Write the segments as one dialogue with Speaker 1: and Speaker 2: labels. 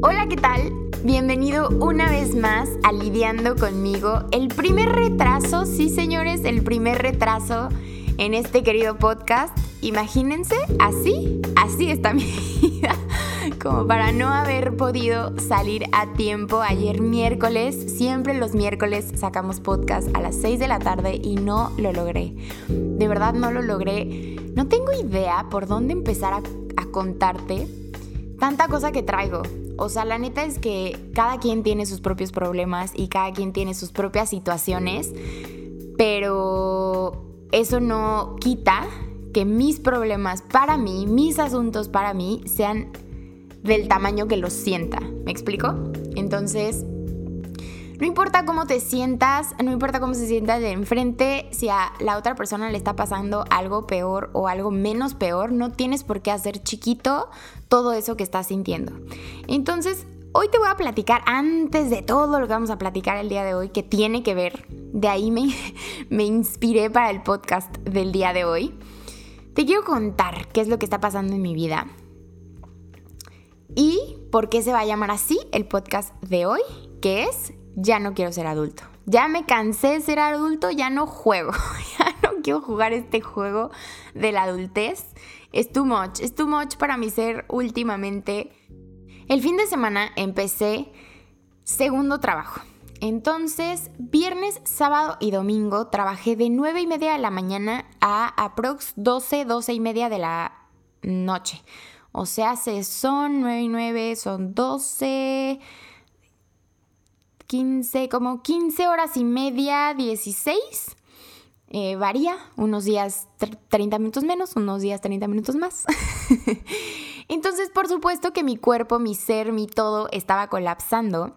Speaker 1: Hola, ¿qué tal? Bienvenido una vez más a Lidiando conmigo. El primer retraso, sí señores, el primer retraso en este querido podcast. Imagínense, así, así está mi vida. Como para no haber podido salir a tiempo ayer miércoles. Siempre los miércoles sacamos podcast a las 6 de la tarde y no lo logré. De verdad no lo logré. No tengo idea por dónde empezar a, a contarte tanta cosa que traigo. O sea, la neta es que cada quien tiene sus propios problemas y cada quien tiene sus propias situaciones, pero eso no quita que mis problemas para mí, mis asuntos para mí, sean del tamaño que los sienta. ¿Me explico? Entonces, no importa cómo te sientas, no importa cómo se sienta de enfrente, si a la otra persona le está pasando algo peor o algo menos peor, no tienes por qué hacer chiquito todo eso que estás sintiendo. Entonces, hoy te voy a platicar, antes de todo lo que vamos a platicar el día de hoy, que tiene que ver, de ahí me, me inspiré para el podcast del día de hoy. Te quiero contar qué es lo que está pasando en mi vida y por qué se va a llamar así el podcast de hoy, que es ya no quiero ser adulto. Ya me cansé de ser adulto, ya no juego. Ya no quiero jugar este juego de la adultez. Es too much, es too much para mi ser últimamente. El fin de semana empecé segundo trabajo. Entonces, viernes, sábado y domingo trabajé de 9 y media de la mañana a aprox 12, 12 y media de la noche. O sea, se son 9 y 9, son 12, 15, como 15 horas y media, 16. Eh, varía, unos días 30 minutos menos, unos días 30 minutos más. Entonces, por supuesto que mi cuerpo, mi ser, mi todo estaba colapsando.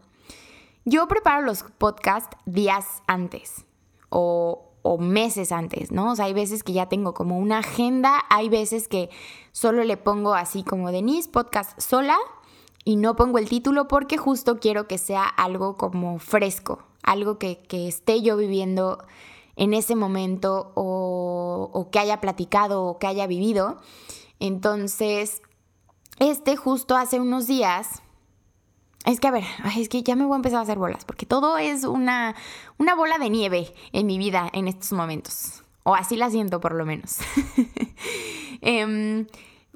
Speaker 1: Yo preparo los podcasts días antes o, o meses antes, ¿no? O sea, hay veces que ya tengo como una agenda, hay veces que solo le pongo así como Denise, podcast sola, y no pongo el título porque justo quiero que sea algo como fresco, algo que, esté yo viviendo en ese momento o, o, que haya platicado o que haya vivido. Entonces, este justo hace unos días, es que a ver, es que ya me voy a empezar a hacer bolas, porque todo es una, una bola de nieve en mi vida en estos momentos, o así la siento por lo menos. eh,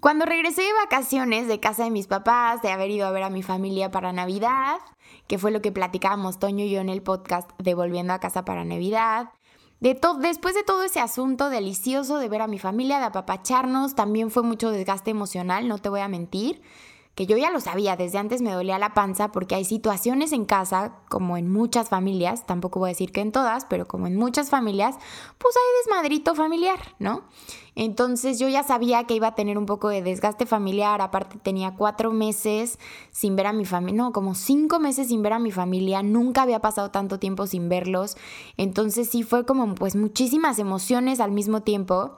Speaker 1: cuando regresé de vacaciones de casa de mis papás, de haber ido a ver a mi familia para Navidad, que fue lo que platicábamos Toño y yo en el podcast de Volviendo a casa para Navidad, de después de todo ese asunto delicioso de ver a mi familia, de apapacharnos, también fue mucho desgaste emocional, no te voy a mentir que yo ya lo sabía, desde antes me dolía la panza porque hay situaciones en casa, como en muchas familias, tampoco voy a decir que en todas, pero como en muchas familias, pues hay desmadrito familiar, ¿no? Entonces yo ya sabía que iba a tener un poco de desgaste familiar, aparte tenía cuatro meses sin ver a mi familia, no, como cinco meses sin ver a mi familia, nunca había pasado tanto tiempo sin verlos, entonces sí fue como pues muchísimas emociones al mismo tiempo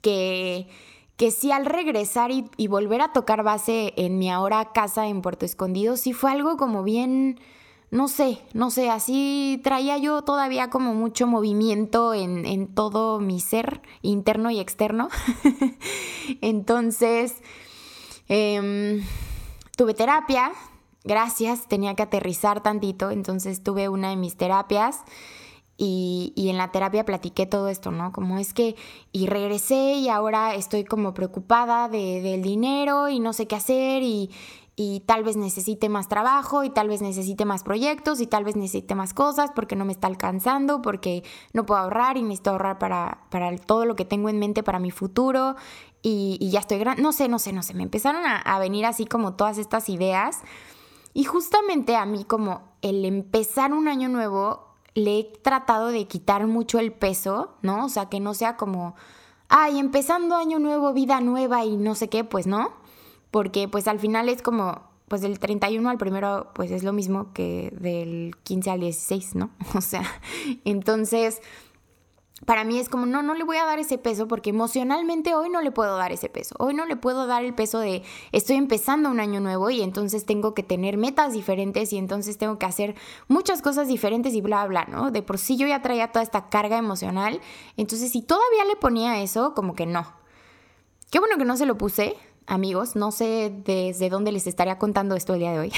Speaker 1: que que sí al regresar y, volver a tocar base en mi ahora casa en Puerto Escondido, sí fue algo como bien, no sé, no sé, así traía yo todavía como mucho movimiento en, todo mi ser interno y externo. Entonces, em, tuve terapia, gracias, tenía que aterrizar tantito, entonces tuve una de mis terapias. Y, en la terapia platiqué todo esto, ¿no? Como es que, y regresé y ahora estoy como preocupada de, del dinero y no sé qué hacer y, y tal vez necesite más trabajo y tal vez necesite más proyectos y tal vez necesite más cosas porque no me está alcanzando, porque no puedo ahorrar y necesito ahorrar para, para todo lo que tengo en mente para mi futuro y, y ya estoy grande, no sé, no sé, no sé, me empezaron a, a venir así como todas estas ideas y justamente a mí como el empezar un año nuevo le he tratado de quitar mucho el peso, ¿no? O sea, que no sea como, ay, empezando año nuevo, vida nueva y no sé qué, pues no. Porque pues al final es como, pues del 31 al primero, pues es lo mismo que del 15 al 16, ¿no? O sea, entonces para mí es como, no, no le voy a dar ese peso porque emocionalmente hoy no le puedo dar ese peso. Hoy no le puedo dar el peso de estoy empezando un año nuevo y entonces tengo que tener metas diferentes y entonces tengo que hacer muchas cosas diferentes y bla, bla, ¿no? De por sí yo ya traía toda esta carga emocional. Entonces, si todavía le ponía eso, como que no. Qué bueno que no se lo puse. amigos, no sé desde dónde les estaría contando esto el día de hoy,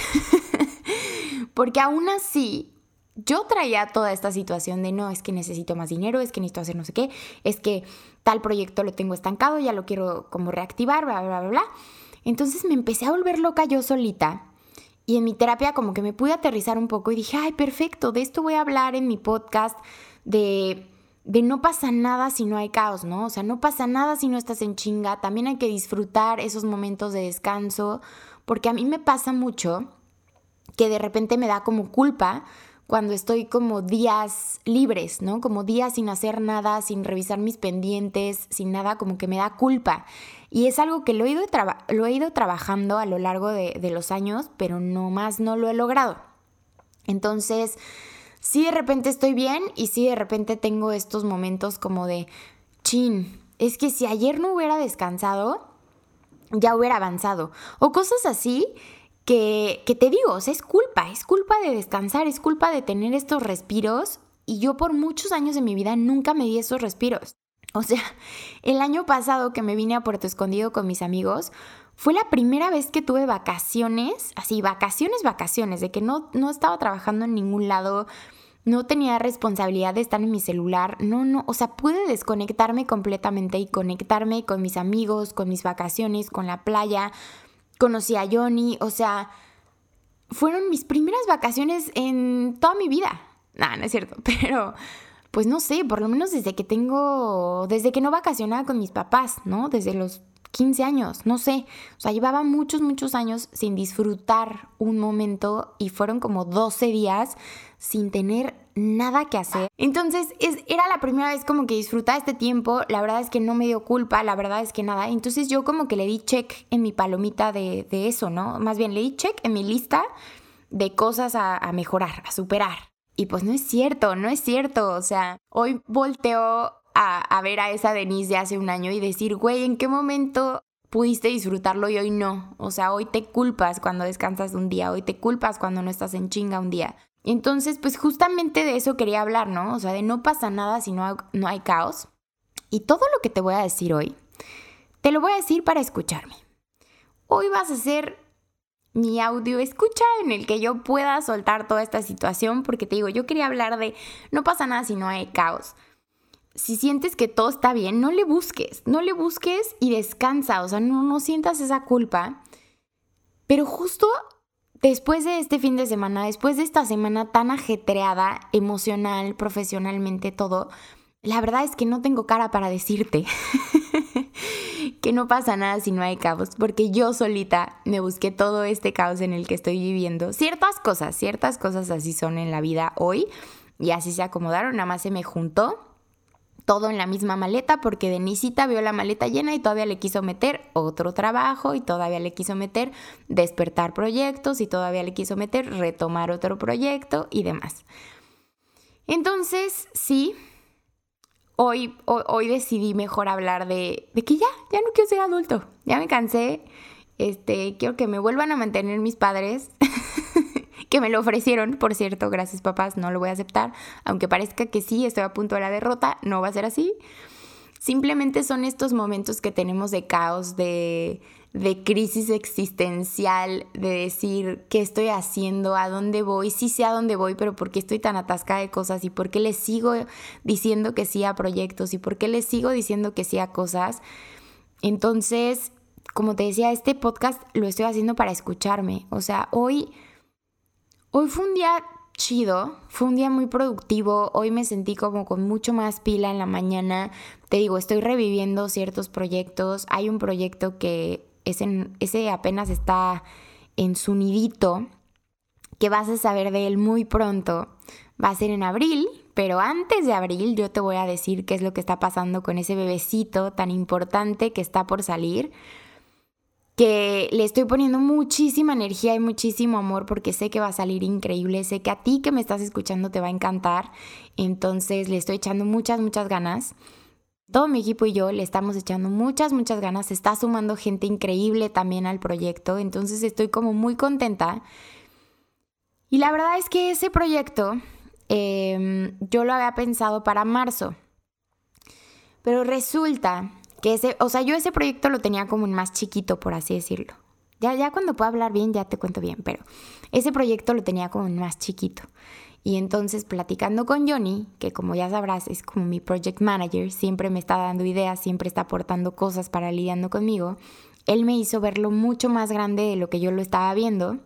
Speaker 1: porque aún así yo traía toda esta situación de no, es que necesito más dinero, es que necesito hacer no sé qué, es que tal proyecto lo tengo estancado, ya lo quiero como reactivar, bla, bla, bla, bla. Entonces me empecé a volver loca yo solita y en mi terapia como que me pude aterrizar un poco y dije, ay, perfecto, de esto voy a hablar en mi podcast, de, de no pasa nada si no hay caos, ¿no? O sea, no pasa nada si no estás en chinga, también hay que disfrutar esos momentos de descanso, porque a mí me pasa mucho que de repente me da como culpa cuando estoy como días libres, ¿no? Como días sin hacer nada, sin revisar mis pendientes, sin nada, como que me da culpa. Y es algo que lo he ido, lo he ido trabajando a lo largo de, los años, pero no más no lo he logrado. Entonces, sí de repente estoy bien y sí de repente tengo estos momentos como de, chin, es que si ayer no hubiera descansado, ya hubiera avanzado. O cosas así que, te digo, o sea, es culpa, es culpa de descansar, es culpa de tener estos respiros y yo por muchos años de mi vida nunca me di esos respiros. O sea, el año pasado que me vine a Puerto Escondido con mis amigos, fue la primera vez que tuve vacaciones, así, vacaciones, vacaciones, de que no, no estaba trabajando en ningún lado, no tenía responsabilidad de estar en mi celular, no, no, o sea, pude desconectarme completamente y conectarme con mis amigos, con mis vacaciones, con la playa, conocí a Johnny, o sea, fueron mis primeras vacaciones en toda mi vida. Nada, no es cierto, pero pues no sé, por lo menos desde que tengo, desde que no vacacionaba con mis papás, ¿no? Desde los 15 años, no sé. O sea, llevaba muchos, muchos años sin disfrutar un momento y fueron como 12 días sin tener nada que hacer. Entonces, es, era la primera vez como que disfrutaba este tiempo. La verdad es que no me dio culpa, la verdad es que nada. Entonces, yo como que le di check en mi palomita de, eso, ¿no? Más bien, le di check en mi lista de cosas a, a mejorar, a superar. Y pues no es cierto, no es cierto. O sea, hoy volteo a, a, ver a esa Denise de hace un año y decir, güey, ¿en qué momento pudiste disfrutarlo y hoy no? O sea, hoy te culpas cuando descansas un día, hoy te culpas cuando no estás en chinga un día. Entonces, pues justamente de eso quería hablar, ¿no? O sea, de no pasa nada si no, no hay caos. Y todo lo que te voy a decir hoy, te lo voy a decir para escucharme. Hoy vas a ser mi audio escucha en el que yo pueda soltar toda esta situación, porque te digo, yo quería hablar de no pasa nada si no hay caos. Si sientes que todo está bien, no le busques, no le busques y descansa, o sea, no, no sientas esa culpa. Pero justo después de este fin de semana, después de esta semana tan ajetreada, emocional, profesionalmente, todo, la verdad es que no tengo cara para decirte que no pasa nada si no hay caos, porque yo solita me busqué todo este caos en el que estoy viviendo. Ciertas cosas, ciertas cosas así son en la vida hoy y así se acomodaron, nada más se me juntó todo en la misma maleta porque Denisita vio la maleta llena y todavía le quiso meter otro trabajo y todavía le quiso meter despertar proyectos y todavía le quiso meter retomar otro proyecto y demás. Entonces, sí, hoy, hoy, decidí mejor hablar de, de, que ya, ya no quiero ser adulto, ya me cansé, este, quiero que me vuelvan a mantener mis padres. que me lo ofrecieron, por cierto, gracias papás, no lo voy a aceptar, aunque parezca que sí, estoy a punto de la derrota, no va a ser así. Simplemente son estos momentos que tenemos de caos, de, de crisis existencial, de decir qué estoy haciendo, a dónde voy, sí sé a dónde voy, pero por qué estoy tan atascada de cosas y por qué les sigo diciendo que sí a proyectos y por qué les sigo diciendo que sí a cosas. Entonces, como te decía, este podcast lo estoy haciendo para escucharme. O sea, hoy Hoy fue un día chido, fue un día muy productivo, hoy me sentí como con mucho más pila en la mañana, te digo, estoy reviviendo ciertos proyectos, hay un proyecto que ese apenas está en su nidito, que vas a saber de él muy pronto, va a ser en abril, pero antes de abril yo te voy a decir qué es lo que está pasando con ese bebecito tan importante que está por salir que le estoy poniendo muchísima energía y muchísimo amor porque sé que va a salir increíble, sé que a ti que me estás escuchando te va a encantar, entonces le estoy echando muchas, muchas ganas. Todo mi equipo y yo le estamos echando muchas, muchas ganas, se está sumando gente increíble también al proyecto, entonces estoy como muy contenta. Y la verdad es que ese proyecto em, yo lo había pensado para marzo, pero resulta Que ese, o sea, yo ese proyecto lo tenía como en más chiquito, por así decirlo. Ya, ya cuando pueda hablar bien, ya te cuento bien, pero ese proyecto lo tenía como en más chiquito. Y entonces platicando con Johnny, que como ya sabrás es como mi project manager, siempre me está dando ideas, siempre está aportando cosas para lidiando conmigo, él me hizo verlo mucho más grande de lo que yo lo estaba viendo.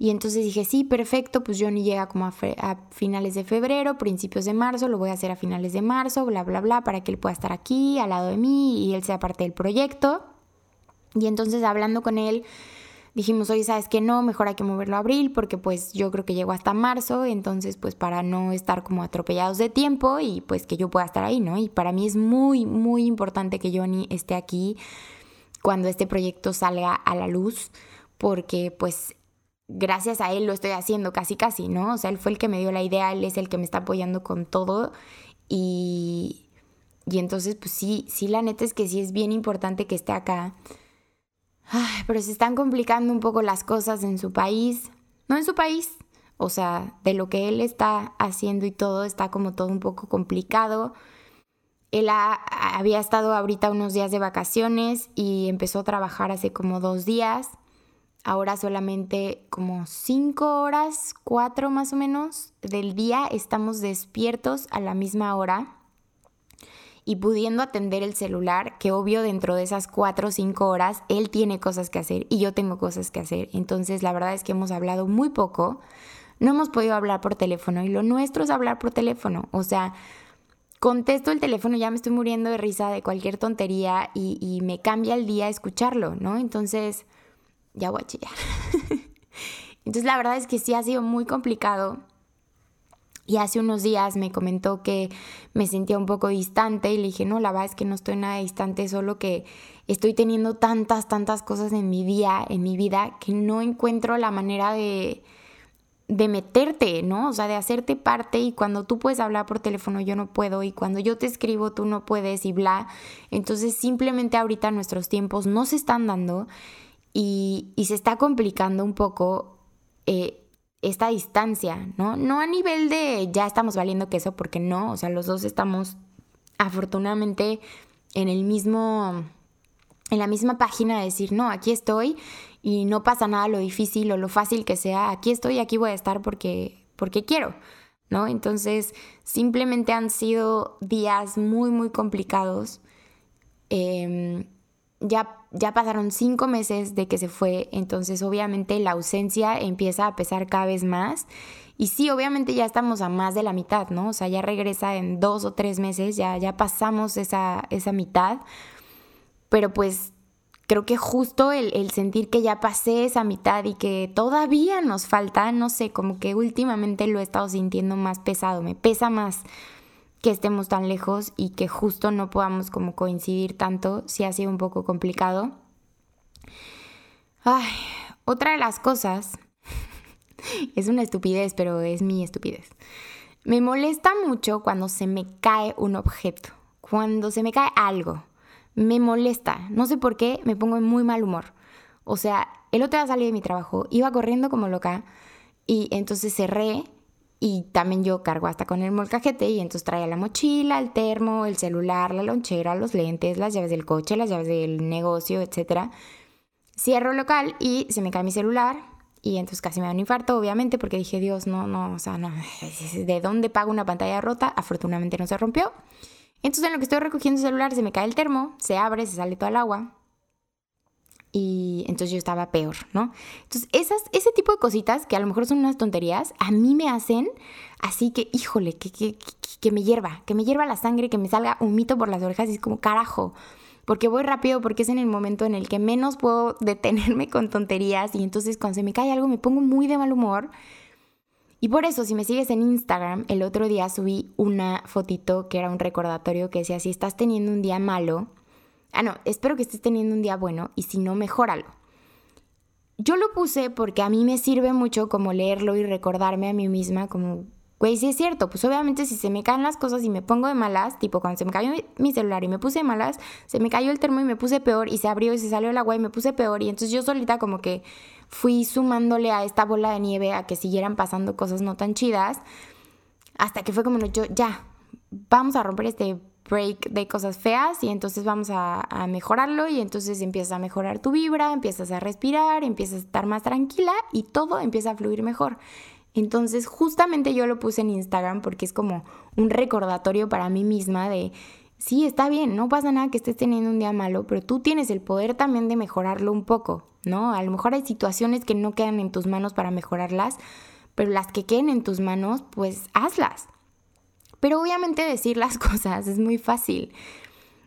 Speaker 1: Y entonces dije, sí, perfecto, pues Johnny llega como a, a, finales de febrero, principios de marzo, lo voy a hacer a finales de marzo, bla, bla, bla, para que él pueda estar aquí al lado de mí y él sea parte del proyecto. Y entonces hablando con él, dijimos, oye, ¿sabes qué? No, mejor hay que moverlo a abril porque pues yo creo que llego hasta marzo, entonces pues para no estar como atropellados de tiempo y pues que yo pueda estar ahí, ¿no? Y para mí es muy, muy importante que Johnny esté aquí cuando este proyecto salga a la luz porque pues gracias a él lo estoy haciendo casi casi, ¿no? O sea, él fue el que me dio la idea, él es el que me está apoyando con todo y... Y entonces, pues sí, sí, la neta es que sí es bien importante que esté acá pero se están complicando un poco las cosas en su país. No en su país, o sea, de lo que él está haciendo y todo, está como todo un poco complicado. Él había estado ahorita unos días de vacaciones y empezó a trabajar hace como dos días. Ahora solamente como cinco horas, cuatro más o menos del día estamos despiertos a la misma hora y pudiendo atender el celular, que obvio dentro de esas cuatro o cinco horas él tiene cosas que hacer y yo tengo cosas que hacer. Entonces la verdad es que hemos hablado muy poco, no hemos podido hablar por teléfono y lo nuestro es hablar por teléfono. O sea, contesto el teléfono, ya me estoy muriendo de risa de cualquier tontería y, y me cambia el día escucharlo, ¿no? Entonces, ya voy a chillar. Entonces la verdad es que sí ha sido muy complicado y hace unos días me comentó que me sentía un poco distante y le dije, no, la verdad es que no estoy nada distante, solo que estoy teniendo tantas, tantas cosas en mi día, en mi vida, que no encuentro la manera de, de meterte, ¿no? O sea, de hacerte parte y cuando tú puedes hablar por teléfono yo no puedo y cuando yo te escribo tú no puedes y bla. Entonces simplemente ahorita nuestros tiempos no se están dando y, y se está complicando un poco. Eh, esta distancia, ¿no? No a nivel de ya estamos valiendo queso, porque no, o sea, los dos estamos afortunadamente en el mismo, en la misma página de decir, no, aquí estoy y no pasa nada lo difícil o lo fácil que sea, aquí estoy, aquí voy a estar porque, porque quiero, ¿no? Entonces, simplemente han sido días muy, muy complicados. Eh, ya, ya pasaron cinco meses de que se fue, entonces obviamente la ausencia empieza a pesar cada vez más. Y sí, obviamente ya estamos a más de la mitad, ¿no? O sea, ya regresa en dos o tres meses, ya, ya pasamos esa, esa mitad. Pero pues creo que justo el, el, sentir que ya pasé esa mitad y que todavía nos falta, no sé, como que últimamente lo he estado sintiendo más pesado, me pesa más que estemos tan lejos y que justo no podamos como coincidir tanto, si ha sido un poco complicado. Ay, otra de las cosas, es una estupidez, pero es mi estupidez. Me molesta mucho cuando se me cae un objeto, cuando se me cae algo. Me molesta, no sé por qué, me pongo en muy mal humor. O sea, el otro día salí de mi trabajo, iba corriendo como loca y entonces cerré y también yo cargo hasta con el molcajete y entonces traía la mochila, el termo, el celular, la lonchera, los lentes, las llaves del coche, las llaves del negocio, etc. Cierro local y se me cae mi celular y entonces casi me da un infarto, obviamente, porque dije, Dios, no, no, o sea, no, ¿de dónde pago una pantalla rota? Afortunadamente no se rompió. Entonces en lo que estoy recogiendo el celular se me cae el termo, se abre, se sale toda el agua y entonces yo estaba peor, ¿no? Entonces, esas, ese tipo de cositas que a lo mejor son unas tonterías, a mí me hacen así que, híjole, que, que, que me hierva, que me hierva la sangre, que me salga un mito por las orejas y es como, carajo, porque voy rápido, porque es en el momento en el que menos puedo detenerme con tonterías y entonces cuando se me cae algo me pongo muy de mal humor. Y por eso, si me sigues en Instagram, el otro día subí una fotito que era un recordatorio que decía, si estás teniendo un día malo, Ah, no, espero que estés teniendo un día bueno y si no, mejóralo. Yo lo puse porque a mí me sirve mucho como leerlo y recordarme a mí misma como, güey, sí es cierto, pues obviamente si se me caen las cosas y me pongo de malas, tipo cuando se me cayó mi celular y me puse de malas, se me cayó el termo y me puse peor y se abrió y se salió el agua y me puse peor y entonces yo solita como que fui sumándole a esta bola de nieve a que siguieran pasando cosas no tan chidas hasta que fue como, yo ya, vamos a romper este break de cosas feas y entonces vamos a, mejorarlo y entonces empiezas a mejorar tu vibra, empiezas a respirar, empiezas a estar más tranquila y todo empieza a fluir mejor. Entonces justamente yo lo puse en Instagram porque es como un recordatorio para mí misma de, sí, está bien, no pasa nada que estés teniendo un día malo, pero tú tienes el poder también de mejorarlo un poco, ¿no? A lo mejor hay situaciones que no quedan en tus manos para mejorarlas, pero las que queden en tus manos, pues hazlas. Pero obviamente decir las cosas es muy fácil.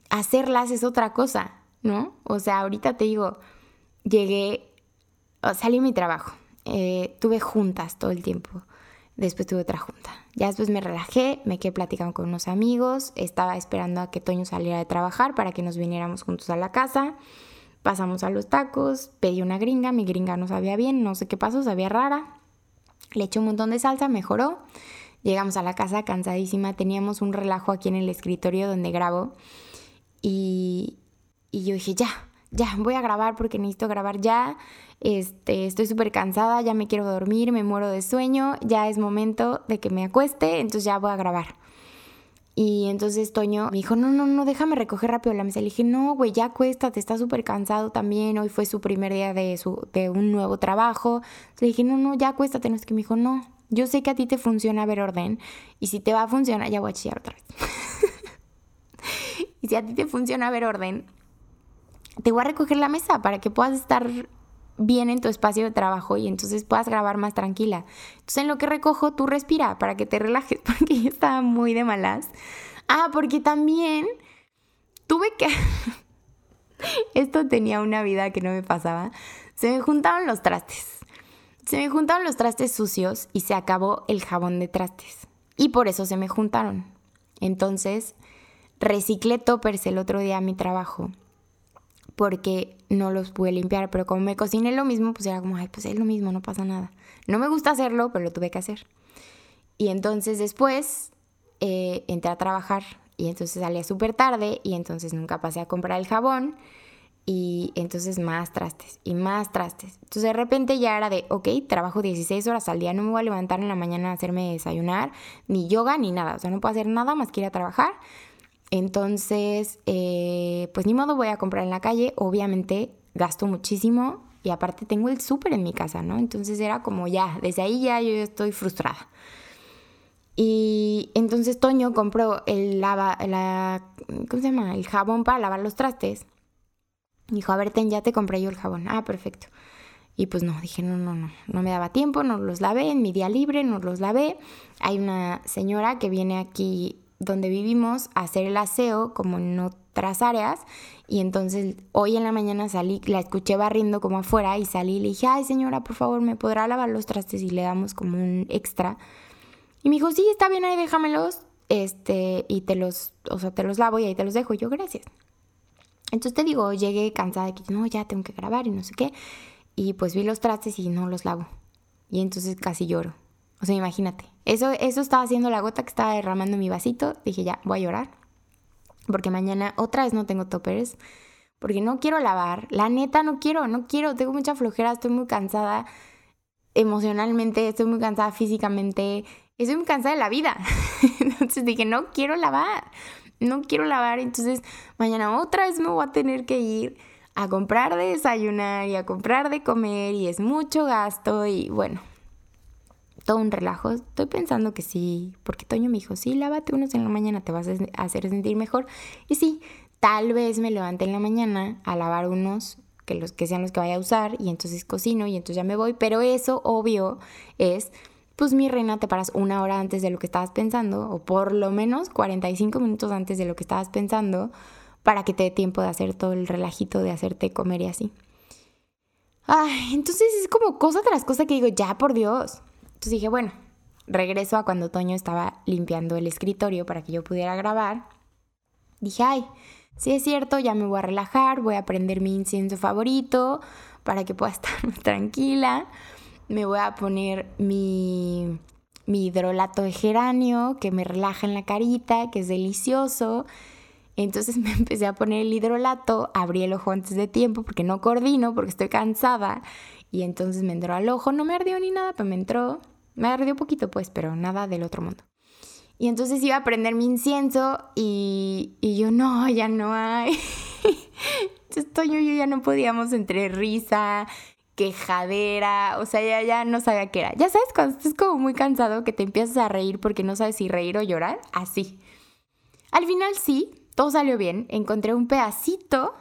Speaker 1: Hacerlas es otra cosa, ¿no? O sea, ahorita te digo, llegué, salí a mi trabajo, eh, tuve juntas todo el tiempo. Después tuve otra junta. Ya después me relajé, me quedé platicando con unos amigos, estaba esperando a que Toño saliera de trabajar para que nos viniéramos juntos a la casa. Pasamos a los tacos, pedí una gringa, mi gringa no sabía bien, no sé qué pasó, sabía rara. Le eché un montón de salsa, mejoró. Llegamos a la casa cansadísima, teníamos un relajo aquí en el escritorio donde grabo y, y yo dije, ya, ya, voy a grabar porque necesito grabar ya. Este, estoy súper cansada, ya me quiero dormir, me muero de sueño, ya es momento de que me acueste, entonces ya voy a grabar. Y entonces Toño me dijo, no, no, no, déjame recoger rápido la mesa. Le dije, no, güey, ya acuéstate, está súper cansado también. Hoy fue su primer día de, su, de un nuevo trabajo. Le dije, no, no, ya acuéstate. No que me dijo, no, yo sé que a ti te funciona ver orden y si te va a funcionar, ya voy a chillar otra vez. y si a ti te funciona ver orden, te voy a recoger la mesa para que puedas estar bien en tu espacio de trabajo y entonces puedas grabar más tranquila. Entonces en lo que recojo, tú respira para que te relajes porque yo estaba muy de malas. Ah, porque también tuve que... Esto tenía una vida que no me pasaba. Se me juntaron los trastes. Se me juntaron los trastes sucios y se acabó el jabón de trastes. Y por eso se me juntaron. Entonces, reciclé toppers el otro día a mi trabajo porque no los pude limpiar, pero como me cociné lo mismo, pues era como, ay, pues es lo mismo, no pasa nada. No me gusta hacerlo, pero lo tuve que hacer. Y entonces después eh, entré a trabajar y entonces salía súper tarde y entonces nunca pasé a comprar el jabón y entonces más trastes y más trastes. Entonces de repente ya era de, ok, trabajo 16 horas al día, no me voy a levantar en la mañana a hacerme desayunar, ni yoga, ni nada. O sea, no puedo hacer nada más que ir a trabajar. Entonces, eh, pues ni modo voy a comprar en la calle. Obviamente gasto muchísimo y aparte tengo el súper en mi casa, ¿no? Entonces era como ya, desde ahí ya yo estoy frustrada. Y entonces Toño compró el lava, la, ¿cómo se llama? El jabón para lavar los trastes. Dijo, a ver, ten, ya te compré yo el jabón. Ah, perfecto. Y pues no, dije, no, no, no, no me daba tiempo, no los lavé, en mi día libre no los lavé. Hay una señora que viene aquí donde vivimos a hacer el aseo como en otras áreas y entonces hoy en la mañana salí, la escuché barriendo como afuera y salí y le dije, ay señora, por favor, ¿me podrá lavar los trastes? Y le damos como un extra. Y me dijo, sí, está bien, ahí déjamelos, este, y te los, o sea, te los lavo y ahí te los dejo. Y yo, gracias. Entonces te digo, llegué cansada de que no, ya tengo que grabar y no sé qué. Y pues vi los trastes y no los lavo. Y entonces casi lloro. O sea, imagínate. Eso, eso estaba haciendo la gota que estaba derramando mi vasito. Dije, ya, voy a llorar. Porque mañana otra vez no tengo toppers. Porque no quiero lavar. La neta, no quiero, no quiero. Tengo mucha flojera, estoy muy cansada emocionalmente, estoy muy cansada físicamente. Estoy muy cansada de la vida. Entonces dije, no quiero lavar no quiero lavar, entonces mañana otra vez me voy a tener que ir a comprar de desayunar y a comprar de comer y es mucho gasto y bueno, todo un relajo. Estoy pensando que sí, porque Toño me dijo, sí, lávate unos en la mañana, te vas a hacer sentir mejor. Y sí, tal vez me levante en la mañana a lavar unos que, los, que sean los que vaya a usar y entonces cocino y entonces ya me voy, pero eso obvio es pues mi reina te paras una hora antes de lo que estabas pensando, o por lo menos 45 minutos antes de lo que estabas pensando, para que te dé tiempo de hacer todo el relajito de hacerte comer y así. Ay, entonces es como cosa tras cosa que digo, ya por Dios. Entonces dije, bueno, regreso a cuando Toño estaba limpiando el escritorio para que yo pudiera grabar. Dije, ay, si es cierto, ya me voy a relajar, voy a prender mi incienso favorito para que pueda estar tranquila me voy a poner mi, hidrolato de geranio que me relaja en la carita, que es delicioso. Entonces me empecé a poner el hidrolato, abrí el ojo antes de tiempo porque no coordino, porque estoy cansada. Y entonces me entró al ojo, no me ardió ni nada, pero me entró, me ardió poquito pues, pero nada del otro mundo. Y entonces iba a prender mi incienso y, y yo, no, ya no hay. Esto yo, yo ya no podíamos entre risa, quejadera, o sea, ya, ya no sabía qué era. Ya sabes, cuando estás como muy cansado que te empiezas a reír porque no sabes si reír o llorar, así. Al final sí, todo salió bien. Encontré un pedacito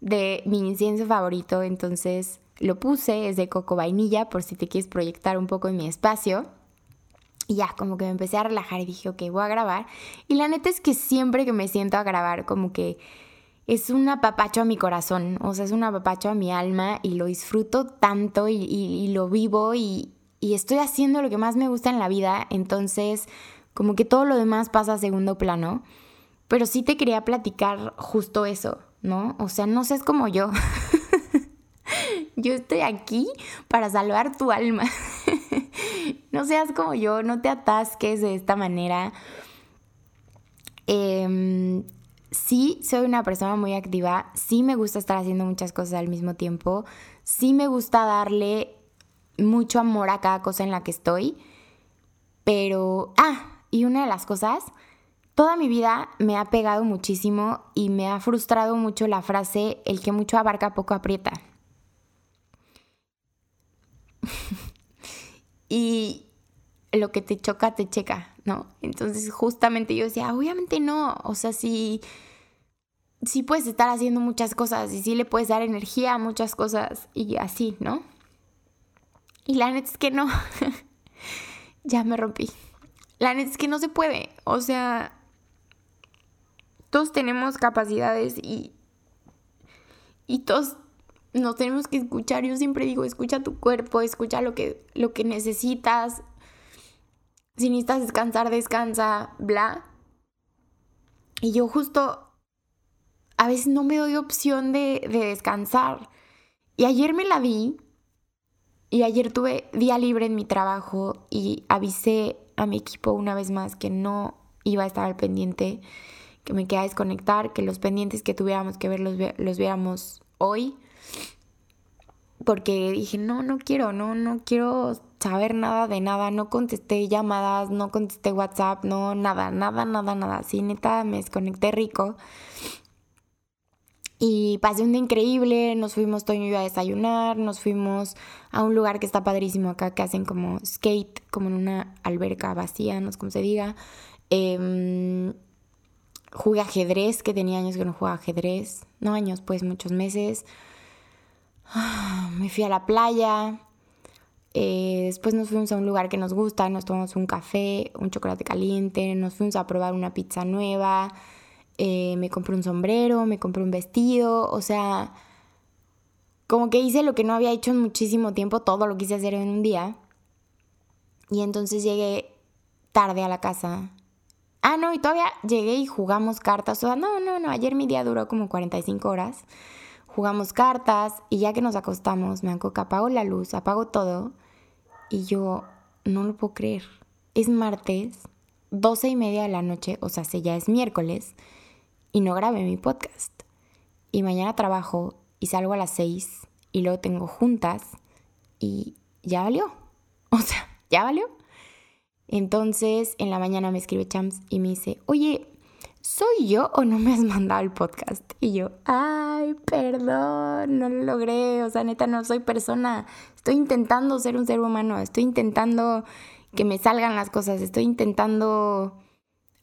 Speaker 1: de mi incienso favorito, entonces lo puse, es de coco vainilla, por si te quieres proyectar un poco en mi espacio. Y ya, como que me empecé a relajar y dije, ok, voy a grabar. Y la neta es que siempre que me siento a grabar, como que es un apapacho a mi corazón, o sea, es un apapacho a mi alma y lo disfruto tanto y, lo vivo y, y, estoy haciendo lo que más me gusta en la vida, entonces como que todo lo demás pasa a segundo plano. Pero sí te quería platicar justo eso, ¿no? O sea, no seas como yo. yo estoy aquí para salvar tu alma. no seas como yo, no te atasques de esta manera. Eh, sí soy una persona muy activa, sí me gusta estar haciendo muchas cosas al mismo tiempo, sí me gusta darle mucho amor a cada cosa en la que estoy, pero, ah, y una de las cosas, toda mi vida me ha pegado muchísimo y me ha frustrado mucho la frase, el que mucho abarca poco aprieta. y lo que te choca, te checa, ¿no? Entonces justamente yo decía, obviamente no, o sea, sí puedes estar haciendo muchas cosas y sí le puedes dar energía a muchas cosas y así, ¿no? Y la neta es que no. ya me rompí. La neta es que no se puede. O sea, todos tenemos capacidades y, y todos nos tenemos que escuchar. Yo siempre digo, escucha tu cuerpo, escucha lo que, lo que necesitas. Si necesitas descansar, descansa, bla. Y yo justo a veces no me doy opción de, descansar. Y ayer me la di y ayer tuve día libre en mi trabajo y avisé a mi equipo una vez más que no iba a estar al pendiente, que me quedaba a desconectar, que los pendientes que tuviéramos que ver los, los viéramos hoy. Porque dije, no, no quiero, no, no quiero saber nada de nada. No contesté llamadas, no contesté WhatsApp, no, nada, nada, nada, nada. Sí, neta, me desconecté rico. Y pasé un día increíble, nos fuimos Toño y yo a desayunar, nos fuimos a un lugar que está padrísimo acá, que hacen como skate, como en una alberca vacía, no sé cómo se diga. Eh, jugué ajedrez, que tenía años que no jugaba ajedrez, no años, pues muchos meses. Me fui a la playa, eh, después nos fuimos a un lugar que nos gusta, nos tomamos un café, un chocolate caliente, nos fuimos a probar una pizza nueva. Eh, me compré un sombrero, me compré un vestido, o sea, como que hice lo que no había hecho en muchísimo tiempo, todo lo quise hacer en un día. Y entonces llegué tarde a la casa. Ah, no, y todavía llegué y jugamos cartas. O sea, no, no, no, ayer mi día duró como 45 horas. Jugamos cartas y ya que nos acostamos, me que apago la luz, apago todo. Y yo no lo puedo creer. Es martes, 12 y media de la noche, o sea, ya es miércoles y no grabé mi podcast. Y mañana trabajo y salgo a las 6 y luego tengo juntas y ya valió. O sea, ya valió. Entonces en la mañana me escribe Champs y me dice, oye, ¿soy yo o no me has mandado el podcast? Y yo, ay, perdón, no lo logré. O sea, neta, no soy persona. Estoy intentando ser un ser humano. Estoy intentando que me salgan las cosas. Estoy intentando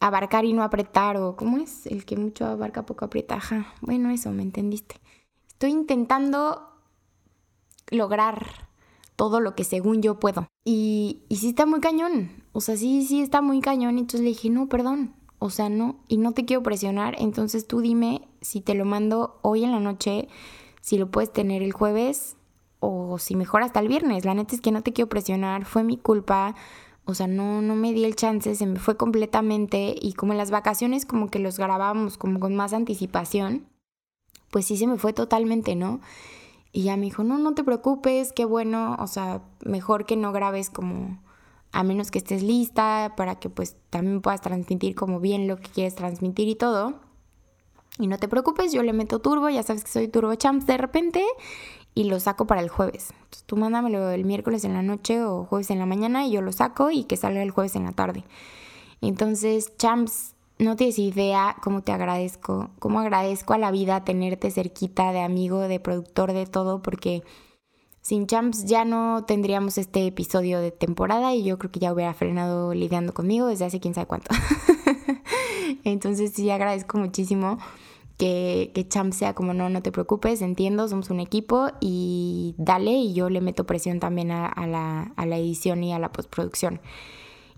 Speaker 1: abarcar y no apretar, o ¿cómo es? El que mucho abarca, poco aprieta. Ajá, bueno, eso, ¿me entendiste? Estoy intentando lograr todo lo que según yo puedo. Y, y sí está muy cañón, o sea, sí, sí está muy cañón. Entonces le dije, no, perdón, o sea, no, y no te quiero presionar, entonces tú dime si te lo mando hoy en la noche, si lo puedes tener el jueves o si mejor hasta el viernes. La neta es que no te quiero presionar, fue mi culpa. O sea, no, no me di el chance, se me fue completamente y como en las vacaciones como que los grabábamos como con más anticipación, pues sí se me fue totalmente, ¿no? Y ya me dijo, no, no te preocupes, qué bueno, o sea, mejor que no grabes como a menos que estés lista para que pues también puedas transmitir como bien lo que quieres transmitir y todo. Y no te preocupes, yo le meto turbo, ya sabes que soy turbo champs de repente y lo saco para el jueves. Entonces tú mándamelo el miércoles en la noche o jueves en la mañana y yo lo saco y que salga el jueves en la tarde. Entonces, champs, no tienes idea cómo te agradezco, cómo agradezco a la vida tenerte cerquita de amigo, de productor, de todo, porque sin champs ya no tendríamos este episodio de temporada y yo creo que ya hubiera frenado lidiando conmigo desde hace quién sabe cuánto. Entonces sí agradezco muchísimo que, que Champ sea como no, no te preocupes, entiendo, somos un equipo y dale y yo le meto presión también a, la, a la, edición y a la postproducción.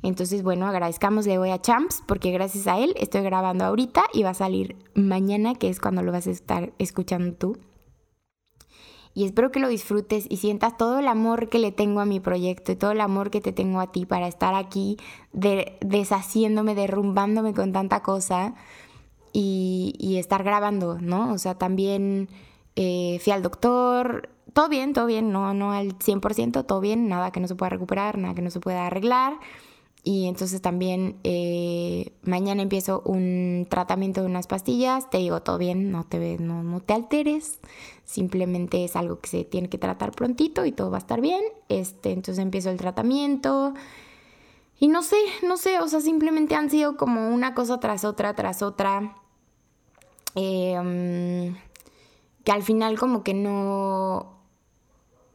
Speaker 1: Entonces, bueno, agradezcamosle voy a Champs porque gracias a él estoy grabando ahorita y va a salir mañana, que es cuando lo vas a estar escuchando tú. Y espero que lo disfrutes y sientas todo el amor que le tengo a mi proyecto y todo el amor que te tengo a ti para estar aquí deshaciéndome, derrumbándome con tanta cosa y, estar grabando, ¿no? O sea, también eh, fui al doctor, todo bien, todo bien, no, no al 100%, todo bien, nada que no se pueda recuperar, nada que no se pueda arreglar. Y entonces también eh, mañana empiezo un tratamiento de unas pastillas. Te digo, todo bien, no te, no, no te alteres. Simplemente es algo que se tiene que tratar prontito y todo va a estar bien. Este, entonces empiezo el tratamiento. Y no sé, no sé, o sea, simplemente han sido como una cosa tras otra, tras otra. Em, que al final como que no,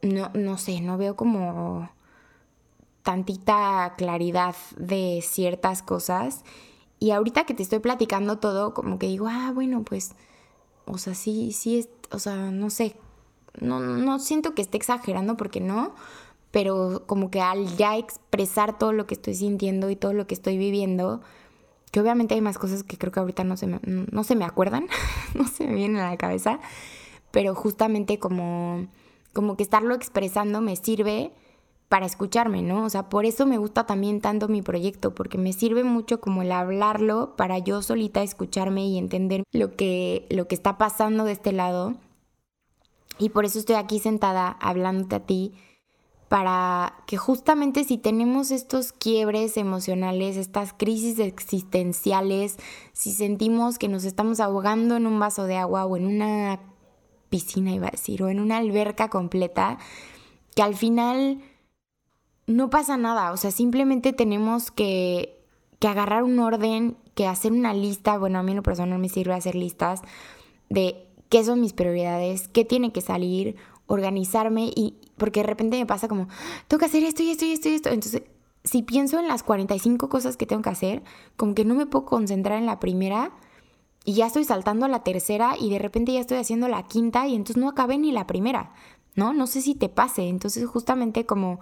Speaker 1: no, no sé, no veo como tantita claridad de ciertas cosas. Y ahorita que te estoy platicando todo, como que digo, ah, bueno, pues, o sea, sí, sí, es, o sea, no sé, no, no siento que esté exagerando porque no, pero como que al ya expresar todo lo que estoy sintiendo y todo lo que estoy viviendo, que obviamente hay más cosas que creo que ahorita no se me, no se me acuerdan, no se me vienen a la cabeza, pero justamente como, como que estarlo expresando me sirve para escucharme, ¿no? O sea, por eso me gusta también tanto mi proyecto, porque me sirve mucho como el hablarlo para yo solita escucharme y entender lo que, lo que está pasando de este lado. Y por eso estoy aquí sentada hablándote a ti para que justamente si tenemos estos quiebres emocionales, estas crisis existenciales, si sentimos que nos estamos ahogando en un vaso de agua o en una piscina, iba a decir, o en una alberca completa, que al final no pasa nada, o sea, simplemente tenemos que, que agarrar un orden, que hacer una lista, bueno, a mí en lo personal me sirve hacer listas de qué son mis prioridades, qué tiene que salir, organizarme y porque de repente me pasa como, tengo que hacer esto y esto y esto y esto. Entonces, si pienso en las 45 cosas que tengo que hacer, como que no me puedo concentrar en la primera y ya estoy saltando a la tercera y de repente ya estoy haciendo la quinta y entonces no acabé ni la primera, ¿no? No sé si te pase. Entonces, justamente como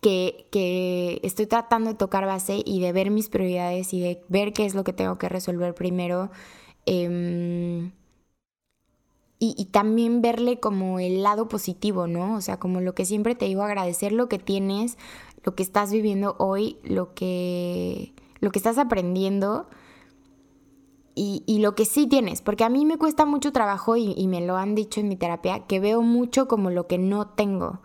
Speaker 1: que, que estoy tratando de tocar base y de ver mis prioridades y de ver qué es lo que tengo que resolver primero. Eh, y, también verle como el lado positivo, ¿no? O sea, como lo que siempre te digo, agradecer lo que tienes, lo que estás viviendo hoy, lo que, lo que estás aprendiendo y, lo que sí tienes, porque a mí me cuesta mucho trabajo y, y me lo han dicho en mi terapia, que veo mucho como lo que no tengo.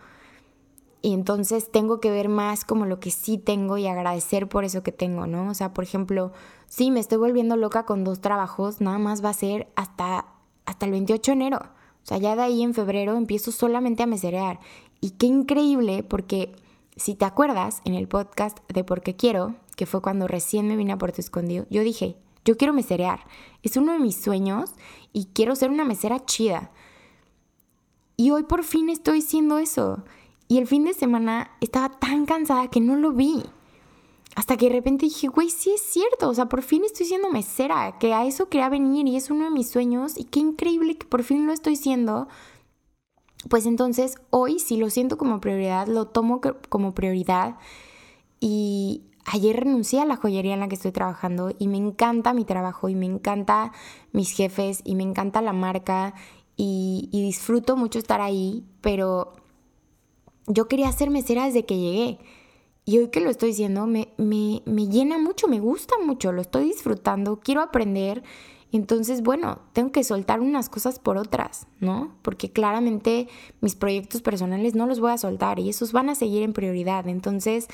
Speaker 1: Y entonces tengo que ver más como lo que sí tengo y agradecer por eso que tengo, ¿no? O sea, por ejemplo, sí, me estoy volviendo loca con dos trabajos, nada más va a ser hasta hasta el 28 de enero. O sea, ya de ahí en febrero empiezo solamente a meserear. Y qué increíble, porque si te acuerdas, en el podcast de Por qué quiero, que fue cuando recién me vine a Puerto Escondido, yo dije, yo quiero meserear. Es uno de mis sueños y quiero ser una mesera chida. Y hoy por fin estoy siendo eso. Y el fin de semana estaba tan cansada que no lo vi. Hasta que de repente dije, güey, sí es cierto, o sea, por fin estoy siendo mesera, que a eso quería venir y es uno de mis sueños y qué increíble que por fin lo estoy siendo. Pues entonces hoy si lo siento como prioridad, lo tomo como prioridad y ayer renuncié a la joyería en la que estoy trabajando y me encanta mi trabajo y me encanta mis jefes y me encanta la marca y, y disfruto mucho estar ahí, pero yo quería ser mesera desde que llegué. Y hoy que lo estoy diciendo, me, me, me llena mucho, me gusta mucho, lo estoy disfrutando, quiero aprender. Entonces, bueno, tengo que soltar unas cosas por otras, ¿no? Porque claramente mis proyectos personales no los voy a soltar y esos van a seguir en prioridad. Entonces,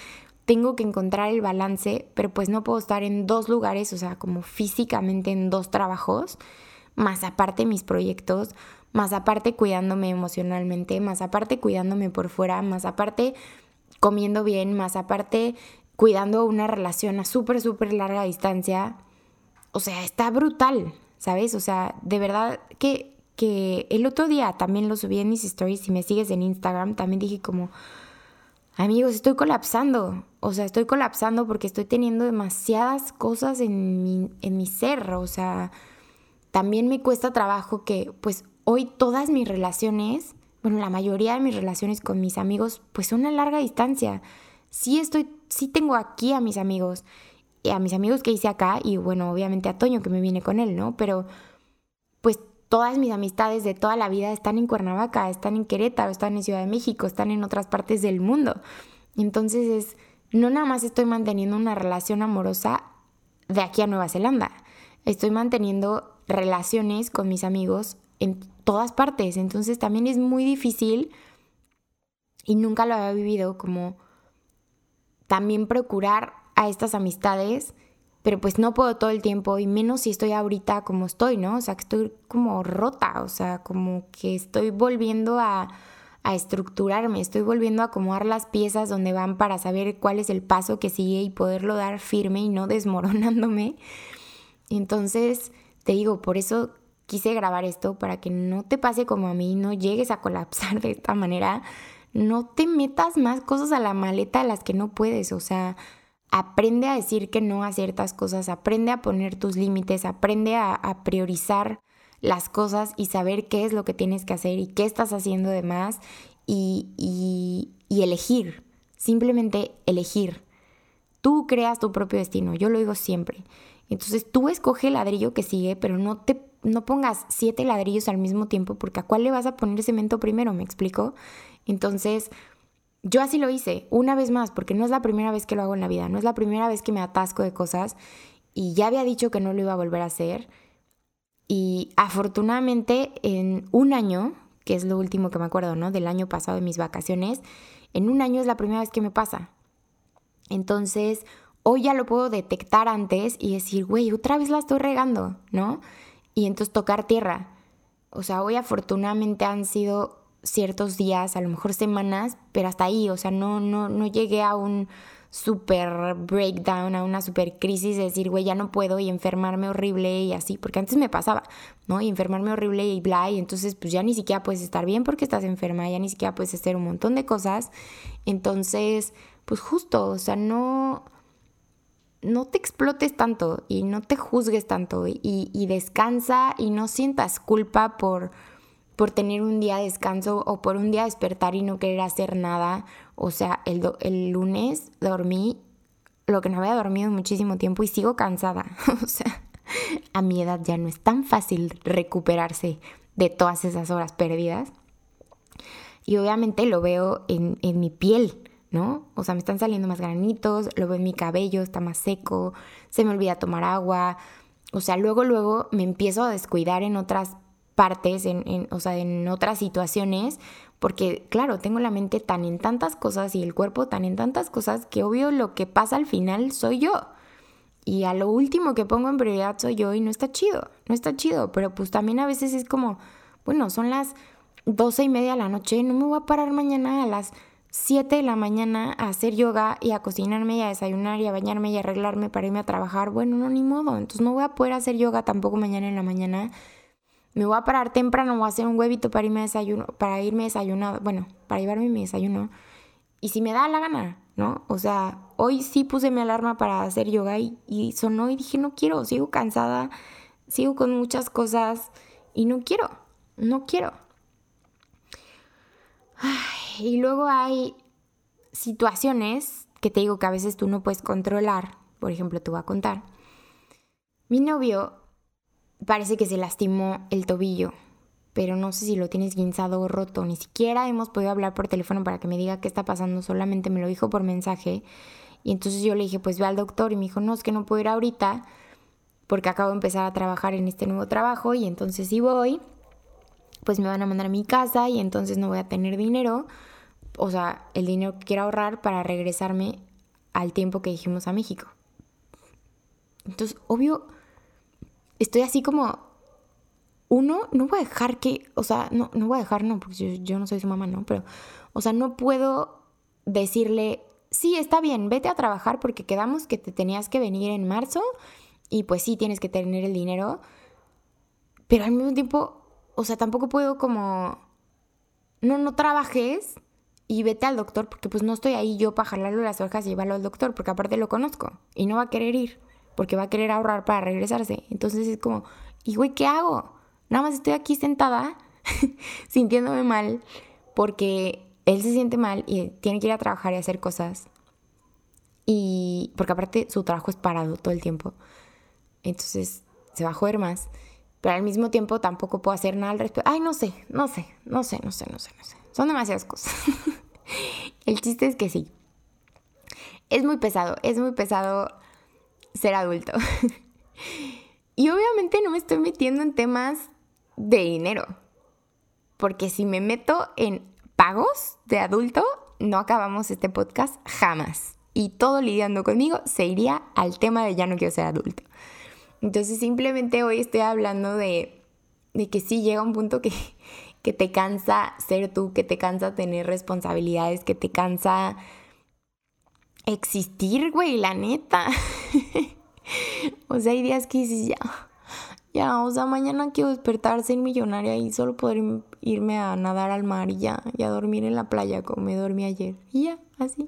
Speaker 1: tengo que encontrar el balance, pero pues no puedo estar en dos lugares, o sea, como físicamente en dos trabajos, más aparte mis proyectos, más aparte cuidándome emocionalmente, más aparte cuidándome por fuera, más aparte comiendo bien, más aparte cuidando una relación a súper, súper larga distancia. O sea, está brutal, ¿sabes? O sea, de verdad que, que el otro día también lo subí en mis stories, si me sigues en Instagram, también dije como, amigos, estoy colapsando. O sea, estoy colapsando porque estoy teniendo demasiadas cosas en mi, en mi ser. O sea, también me cuesta trabajo que pues hoy todas mis relaciones, bueno, la mayoría de mis relaciones con mis amigos, pues son a larga distancia. Sí estoy, sí tengo aquí a mis amigos, y a mis amigos que hice acá, y bueno, obviamente a Toño que me vine con él, ¿no? Pero pues todas mis amistades de toda la vida están en Cuernavaca, están en Querétaro, están en Ciudad de México, están en otras partes del mundo. Entonces es, no nada más estoy manteniendo una relación amorosa de aquí a Nueva Zelanda, estoy manteniendo relaciones con mis amigos en todas partes. Entonces también es muy difícil y nunca lo había vivido como también procurar a estas amistades, pero pues no puedo todo el tiempo y menos si estoy ahorita como estoy, ¿no? O sea, que estoy como rota, o sea, como que estoy volviendo a, a estructurarme, estoy volviendo a acomodar las piezas donde van para saber cuál es el paso que sigue y poderlo dar firme y no desmoronándome. Entonces, te digo, por eso quise grabar esto para que no te pase como a mí, no llegues a colapsar de esta manera, no te metas más cosas a la maleta de las que no puedes, o sea, aprende a decir que no a ciertas cosas, aprende a poner tus límites, aprende a, priorizar las cosas y saber qué es lo que tienes que hacer y qué estás haciendo de más y, y elegir, simplemente elegir. Tú creas tu propio destino, yo lo digo siempre. Entonces tú escoge el ladrillo que sigue, pero no te no pongas siete ladrillos al mismo tiempo porque a cuál le vas a poner cemento primero, ¿me explico? Entonces, yo así lo hice, una vez más, porque no es la primera vez que lo hago en la vida, no es la primera vez que me atasco de cosas y ya había dicho que no lo iba a volver a hacer. Y afortunadamente en un año, que es lo último que me acuerdo, ¿no? Del año pasado de mis vacaciones, en un año es la primera vez que me pasa. Entonces, hoy ya lo puedo detectar antes y decir, güey, otra vez la estoy regando, ¿no? Y entonces tocar tierra. O sea, hoy afortunadamente han sido ciertos días, a lo mejor semanas, pero hasta ahí, o sea, no, no, no llegué a un super breakdown, a una super crisis de decir, güey, ya no puedo y enfermarme horrible y así, porque antes me pasaba, ¿no? Y enfermarme horrible y bla, y entonces pues ya ni siquiera puedes estar bien porque estás enferma, ya ni siquiera puedes hacer un montón de cosas. Entonces, pues justo, o sea, no no te explotes tanto y no te juzgues tanto y, descansa y no sientas culpa por, por tener un día de descanso o por un día despertar y no querer hacer nada. O sea, el, el lunes dormí lo que no había dormido muchísimo tiempo y sigo cansada. o sea, a mi edad ya no es tan fácil recuperarse de todas esas horas perdidas. Y obviamente lo veo en, en mi piel. ¿No? O sea, me están saliendo más granitos, lo veo en mi cabello, está más seco, se me olvida tomar agua. O sea, luego, luego me empiezo a descuidar en otras partes, en, o sea, en otras situaciones, porque claro, tengo la mente tan en tantas cosas y el cuerpo tan en tantas cosas que obvio lo que pasa al final soy yo. Y a lo último que pongo en prioridad soy yo y no está chido, no está chido, pero pues también a veces es como, bueno, son las doce y media de la noche, no me voy a parar mañana a las 7 de la mañana a hacer yoga y a cocinarme y a desayunar y a bañarme y arreglarme para irme a trabajar, bueno, no, ni modo. Entonces no voy a poder hacer yoga tampoco mañana en la mañana. Me voy a parar temprano, voy a hacer un huevito para irme a desayuno, para irme desayunado, bueno, para llevarme mi desayuno. Y si me da la gana, ¿no? O sea, hoy sí puse mi alarma para hacer yoga y, y sonó y dije, no quiero, sigo cansada, sigo con muchas cosas y no quiero, no quiero. Ay, y luego hay situaciones que te digo que a veces tú no puedes controlar. Por ejemplo, te voy a contar. Mi novio parece que se lastimó el tobillo, pero no sé si lo tienes guinzado o roto. Ni siquiera hemos podido hablar por teléfono para que me diga qué está pasando, solamente me lo dijo por mensaje. Y entonces yo le dije, pues ve al doctor y me dijo, no, es que no puedo ir ahorita porque acabo de empezar a trabajar en este nuevo trabajo y entonces si voy, pues me van a mandar a mi casa y entonces no voy a tener dinero o sea, el dinero que quiero ahorrar para regresarme al tiempo que dijimos a México. Entonces, obvio, estoy así como, uno, no voy a dejar que, o sea, no, no voy a dejar, no, porque yo, no soy su mamá, ¿no? Pero, o sea, no puedo decirle, sí, está bien, vete a trabajar porque quedamos que te tenías que venir en marzo y pues sí, tienes que tener el dinero, pero al mismo tiempo, o sea, tampoco puedo como, no, no trabajes y vete al doctor porque pues no estoy ahí yo para jalarlo las orejas y llevarlo al doctor porque aparte lo conozco y no va a querer ir porque va a querer ahorrar para regresarse. Entonces es como, ¿y güey qué hago? Nada más estoy aquí sentada sintiéndome mal porque él se siente mal y tiene que ir a trabajar y hacer cosas. Y porque aparte su trabajo es parado todo el tiempo. Entonces se va a joder más. Pero al mismo tiempo tampoco puedo hacer nada al respecto. Ay, no sé, no sé, no sé, no sé, no sé, no sé. Son demasiadas cosas. el chiste es que sí. Es muy pesado, es muy pesado ser adulto. y obviamente no me estoy metiendo en temas de dinero. Porque si me meto en pagos de adulto, no acabamos este podcast jamás. Y todo lidiando conmigo se iría al tema de ya no quiero ser adulto. Entonces simplemente hoy estoy hablando de, de que sí llega un punto que, que te cansa ser tú, que te cansa tener responsabilidades, que te cansa existir, güey, la neta. o sea, hay días que dices, ya, ya, o sea, mañana quiero despertar, ser millonaria y solo poder irme a nadar al mar y ya, y a dormir en la playa como me dormí ayer. Y ya, así.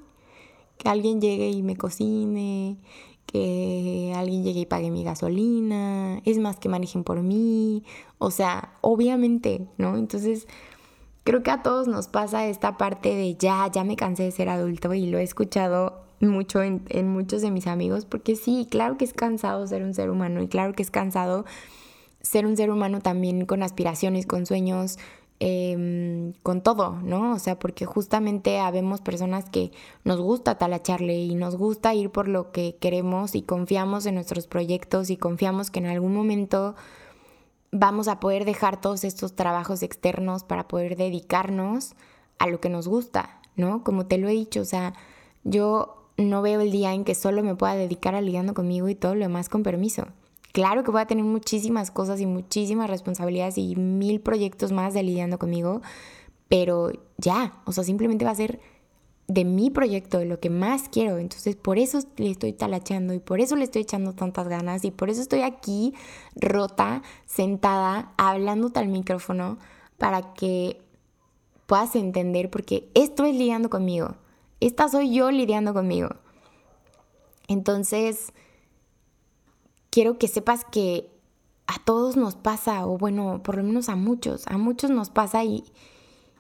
Speaker 1: Que alguien llegue y me cocine, que alguien llegue y pague mi gasolina, es más que manejen por mí, o sea, obviamente, ¿no? Entonces, creo que a todos nos pasa esta parte de ya, ya me cansé de ser adulto y lo he escuchado mucho en, en muchos de mis amigos, porque sí, claro que es cansado ser un ser humano y claro que es cansado ser un ser humano también con aspiraciones, con sueños, em, con todo, ¿no? O sea, porque justamente habemos personas que nos gusta talacharle y nos gusta ir por lo que queremos y confiamos en nuestros proyectos y confiamos que en algún momento vamos a poder dejar todos estos trabajos externos para poder dedicarnos a lo que nos gusta, ¿no? Como te lo he dicho, o sea, yo no veo el día en que solo me pueda dedicar a lidiando conmigo y todo lo demás con permiso. Claro que voy a tener muchísimas cosas y muchísimas responsabilidades y mil proyectos más de lidiando conmigo, pero ya, o sea, simplemente va a ser de mi proyecto, de lo que más quiero. Entonces, por eso le estoy talacheando y por eso le estoy echando tantas ganas y por eso estoy aquí rota, sentada, hablándote al micrófono para que puedas entender, porque esto es lidiando conmigo. Esta soy yo lidiando conmigo. Entonces, quiero que sepas que a todos nos pasa, o bueno, por lo menos a muchos, a muchos nos pasa y,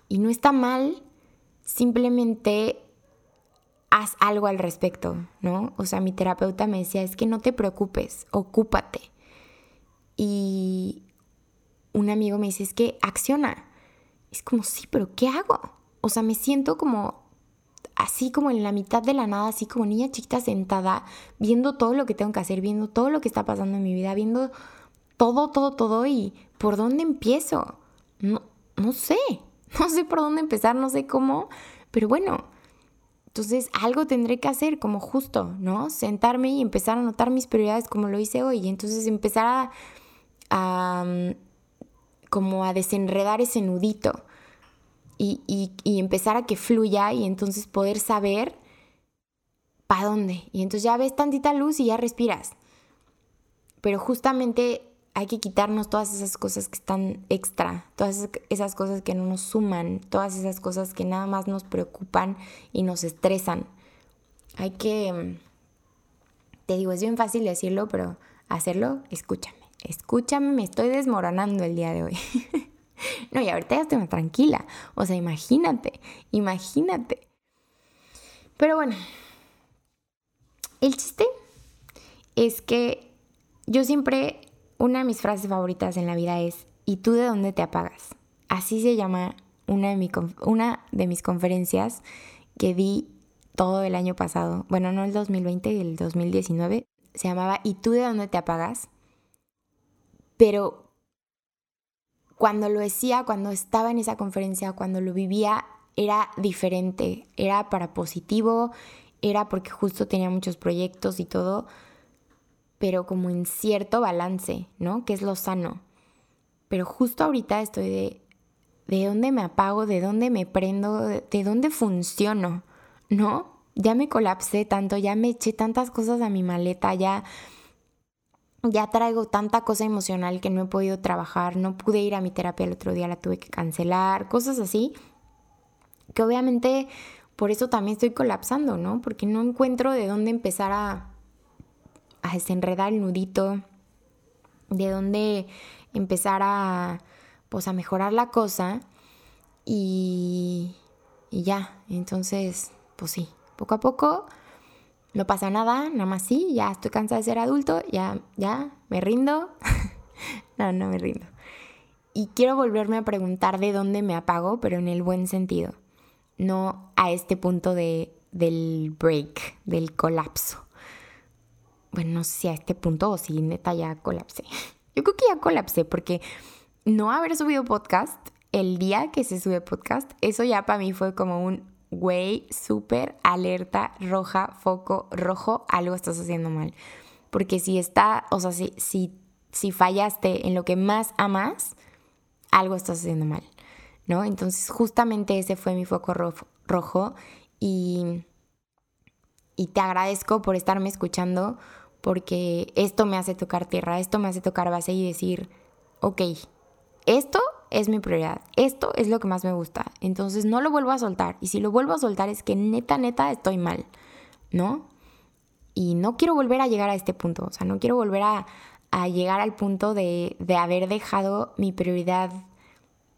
Speaker 1: y no está mal, simplemente haz algo al respecto, ¿no? O sea, mi terapeuta me decía, es que no te preocupes, ocúpate. Y un amigo me dice, es que acciona. Es como, sí, pero ¿qué hago? O sea, me siento como así como en la mitad de la nada, así como niña chiquita sentada, viendo todo lo que tengo que hacer, viendo todo lo que está pasando en mi vida, viendo todo, todo, todo y por dónde empiezo. No, no sé, no sé por dónde empezar, no sé cómo, pero bueno, entonces algo tendré que hacer como justo, ¿no? Sentarme y empezar a notar mis prioridades como lo hice hoy y entonces empezar a, a mm, como a desenredar ese nudito y, empezar a que fluya y entonces poder saber para dónde. Y entonces ya ves tantita luz y ya respiras. Pero justamente hay que quitarnos todas esas cosas que están extra, todas esas cosas que no nos suman, todas esas cosas que nada más nos preocupan y nos estresan. Hay que, te digo, es bien fácil decirlo, pero hacerlo, escúchame, escúchame, me estoy desmoronando el día de hoy. No, y ahorita ya estoy más tranquila. O sea, imagínate, imagínate. Pero bueno, el chiste es que yo siempre, una de mis frases favoritas en la vida es, ¿y tú de dónde te apagas? Así se llama una de, mi, una de mis conferencias que di todo el año pasado. Bueno, no el 2020, el 2019. Se llamaba ¿Y tú de dónde te apagas? Pero cuando lo decía, cuando estaba en esa conferencia, cuando lo vivía, era diferente, era para positivo, era porque justo tenía muchos proyectos y todo, pero como en cierto balance, ¿no? Que es lo sano. Pero justo ahorita estoy de, ¿de dónde me apago? ¿De dónde me prendo? ¿De dónde funciono? ¿No? ya me colapsé tanto, ya me eché tantas cosas a mi maleta, ya ya traigo tanta cosa emocional que no he podido trabajar, no pude ir a mi terapia el otro día, la tuve que cancelar, cosas así, que obviamente por eso también estoy colapsando, ¿no? Porque no encuentro de dónde empezar a, a desenredar el nudito, de dónde empezar a, pues a mejorar la cosa y, y ya, entonces, pues sí, poco a poco no pasa nada, nada más sí, ya estoy cansada de ser adulto, ya, ya, me rindo. no, no me rindo. Y quiero volverme a preguntar de dónde me apago, pero en el buen sentido. No a este punto de, del break, del colapso. Bueno, no sé si a este punto o si neta ya colapsé. Yo creo que ya colapsé porque no haber subido podcast el día que se sube podcast, eso ya para mí fue como un güey, súper alerta, roja, foco, rojo, algo estás haciendo mal. Porque si está, o sea, si, si, si fallaste en lo que más amas, algo estás haciendo mal, ¿no? Entonces justamente ese fue mi foco rojo y, y te agradezco por estarme escuchando porque esto me hace tocar tierra, esto me hace tocar base y decir, ok, esto es mi prioridad, esto es lo que más me gusta, entonces no lo vuelvo a soltar y si lo vuelvo a soltar es que neta, neta estoy mal, ¿no? Y no quiero volver a llegar a este punto, o sea, no quiero volver a, llegar al punto de, de haber dejado mi prioridad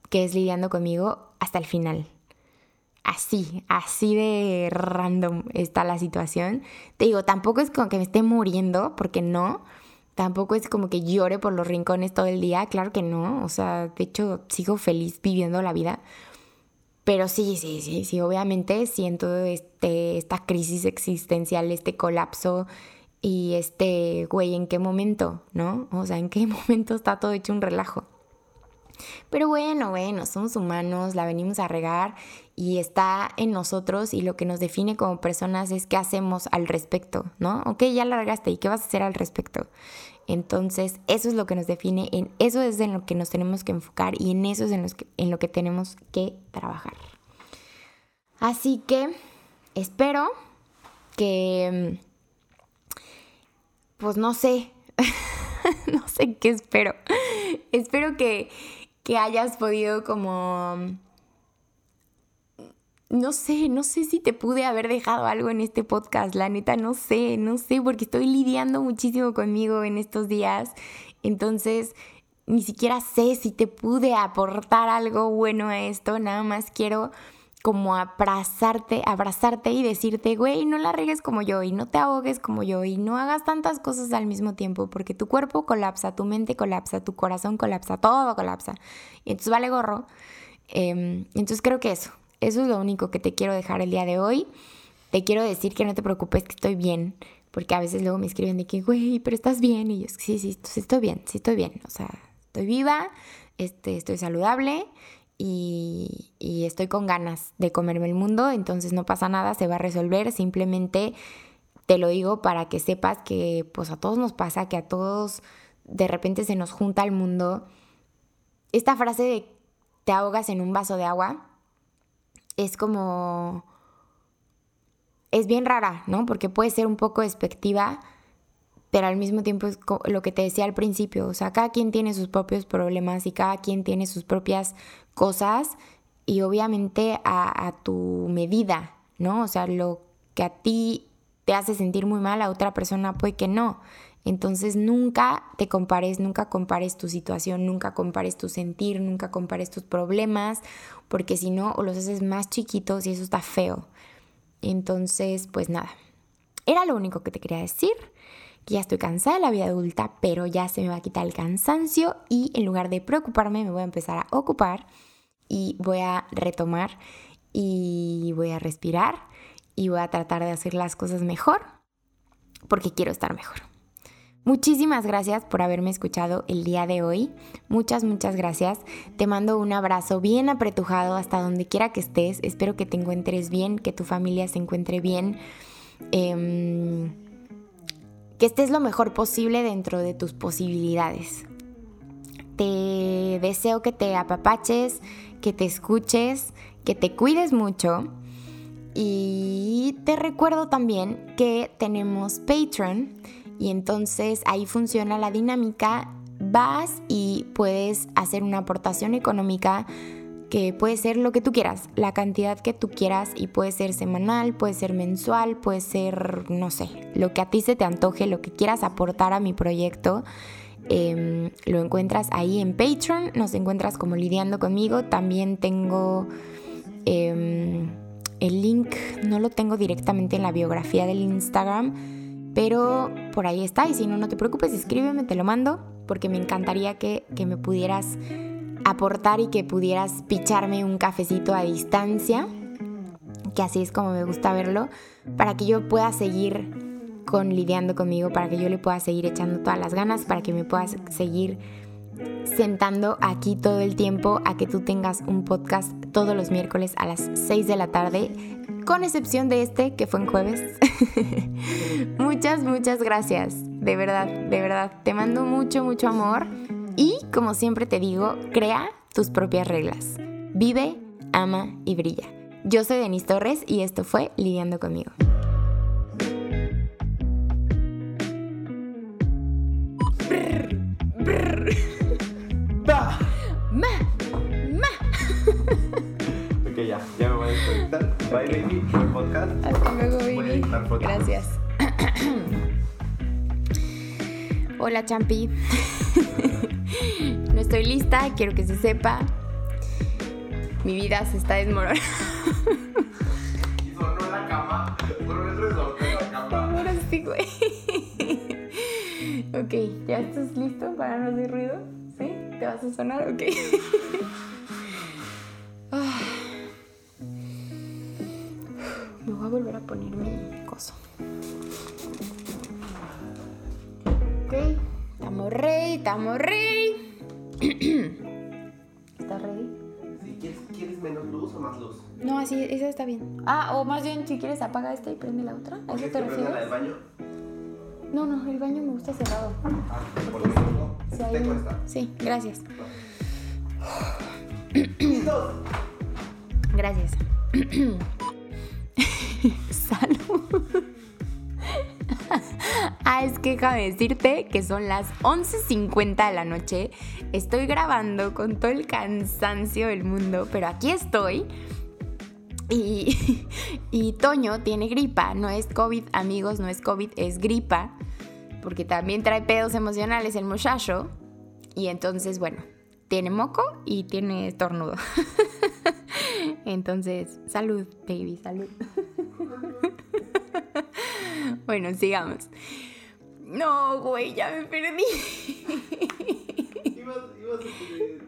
Speaker 1: que es lidiando conmigo hasta el final. Así, así de random está la situación. Te digo, tampoco es como que me esté muriendo, porque no, Tampoco es como que llore por los rincones todo el día, claro que no, o sea, de hecho sigo feliz viviendo la vida. Pero sí, sí, sí, sí, obviamente siento este, esta crisis existencial, este colapso y este, güey, ¿en qué momento? ¿No? O sea, ¿en qué momento está todo hecho un relajo? Pero bueno, bueno, somos humanos, la venimos a regar y está en nosotros y lo que nos define como personas es qué hacemos al respecto, ¿no? Ok, ya la regaste y qué vas a hacer al respecto. Entonces, eso es lo que nos define, en eso es en lo que nos tenemos que enfocar y en eso es en, en lo que tenemos que trabajar. Así que espero que, pues no sé, no sé qué espero. espero que, que hayas podido como no sé, no sé si te pude haber dejado algo en este podcast, la neta, no sé, no sé, porque estoy lidiando muchísimo conmigo en estos días, entonces ni siquiera sé si te pude aportar algo bueno a esto, nada más quiero como abrazarte, abrazarte y decirte, güey, no la regues como yo y no te ahogues como yo y no hagas tantas cosas al mismo tiempo porque tu cuerpo colapsa, tu mente colapsa, tu corazón colapsa, todo colapsa. Y entonces vale gorro. Em, entonces creo que eso, eso es lo único que te quiero dejar el día de hoy. Te quiero decir que no te preocupes, que estoy bien. Porque a veces luego me escriben de que, güey, pero estás bien. Y yo, sí, sí, sí, estoy bien, sí estoy bien. O sea, estoy viva, este, estoy saludable y, estoy con ganas de comerme el mundo. Entonces no pasa nada, se va a resolver. Simplemente te lo digo para que sepas que pues a todos nos pasa, que a todos de repente se nos junta el mundo. Esta frase de te ahogas en un vaso de agua es como... Es bien rara, ¿no? Porque puede ser un poco despectiva, pero al mismo tiempo es lo que te decía al principio, o sea, cada quien tiene sus propios problemas y cada quien tiene sus propias cosas y obviamente a, a tu medida, ¿no? O sea, lo que a ti te hace sentir muy mal, a otra persona puede que no. Entonces nunca te compares, nunca compares tu situación, nunca compares tu sentir, nunca compares tus problemas, porque si no, o los haces más chiquitos y eso está feo. Entonces, pues nada, era lo único que te quería decir, que ya estoy cansada de la vida adulta, pero ya se me va a quitar el cansancio y en lugar de preocuparme me voy a empezar a ocupar y voy a retomar y voy a respirar y voy a tratar de hacer las cosas mejor porque quiero estar mejor. Muchísimas gracias por haberme escuchado el día de hoy. Muchas, muchas gracias. Te mando un abrazo bien apretujado hasta donde quiera que estés. Espero que te encuentres bien, que tu familia se encuentre bien. Em, que estés lo mejor posible dentro de tus posibilidades. Te deseo que te apapaches, que te escuches, que te cuides mucho y te recuerdo también que tenemos Patreon y entonces ahí funciona la dinámica. Vas y puedes hacer una aportación económica que puede ser lo que tú quieras, la cantidad que tú quieras y puede ser semanal, puede ser mensual, puede ser, no sé, lo que a ti se te antoje, lo que quieras aportar a mi proyecto. Em, lo encuentras ahí en Patreon, nos encuentras como lidiando conmigo. También tengo em, el link, no lo tengo directamente en la biografía del Instagram, pero por ahí está. Y si no, no te preocupes, escríbeme, te lo mando, porque me encantaría que, que me pudieras aportar y que pudieras picharme un cafecito a distancia, que así es como me gusta verlo, para que yo pueda seguir con lidiando conmigo, para que yo le pueda seguir echando todas las ganas, para que me puedas seguir sentando aquí todo el tiempo a que tú tengas un podcast todos los miércoles a las 6 de la tarde, con excepción de este que fue en jueves. muchas, muchas gracias, de verdad, de verdad. Te mando mucho, mucho amor y como siempre te digo, crea tus propias reglas. Vive, ama y brilla. Yo soy Denise Torres y esto fue Lidiando conmigo.
Speaker 2: Ma. Ma. ok, ya, ya me voy a desconectar. Bye, baby. Buen podcast.
Speaker 1: Hasta luego, baby. Gracias. Hola, Champi. no estoy lista, quiero que se sepa. Mi vida se está desmoronando.
Speaker 2: y sonó la cama. Sonó el la cama.
Speaker 1: Ahora sí, güey. ok, ¿ya estás listo para no hacer ruido? ¿Sí? ¿Te vas a sonar? Ok. Ah. Me voy a volver a poner mi coso. Estamos ready, estamos ready. ¿Estás ready?
Speaker 2: Sí, ¿quieres, ¿quieres menos luz o más luz?
Speaker 1: No, así, esa está bien. Ah, o más bien, si quieres, apaga esta y prende la otra. ¿A eso te
Speaker 2: ¿Quieres que prenda
Speaker 1: refieres?
Speaker 2: la del baño?
Speaker 1: No, no, el baño me gusta cerrado.
Speaker 2: Ah, por lo mismo.
Speaker 1: Sí, ahí-. Sí, gracias.
Speaker 2: ¡Listos!
Speaker 1: Gracias. es que déjame decirte que son las 11.50 de la noche. Estoy grabando con todo el cansancio del mundo, pero aquí estoy. Y, y Toño tiene gripa, no es COVID, amigos, no es COVID, es gripa, porque también trae pedos emocionales el muchacho. Y entonces, bueno, tiene moco y tiene estornudo. Entonces, salud, baby, salud. bueno, sigamos. No, güey, ya me perdí.
Speaker 2: Ibas, ibas a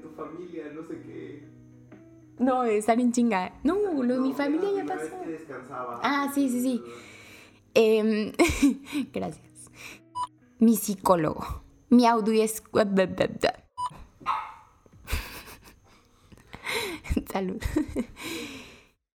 Speaker 2: tu, familia, no sé qué.
Speaker 1: No, estar en chinga. No, lo de mi familia ya pasó.
Speaker 2: vez que descansaba.
Speaker 1: Ah, sí, sí, sí. Em, gracias. Mi psicólogo. Mi audio es... Salud.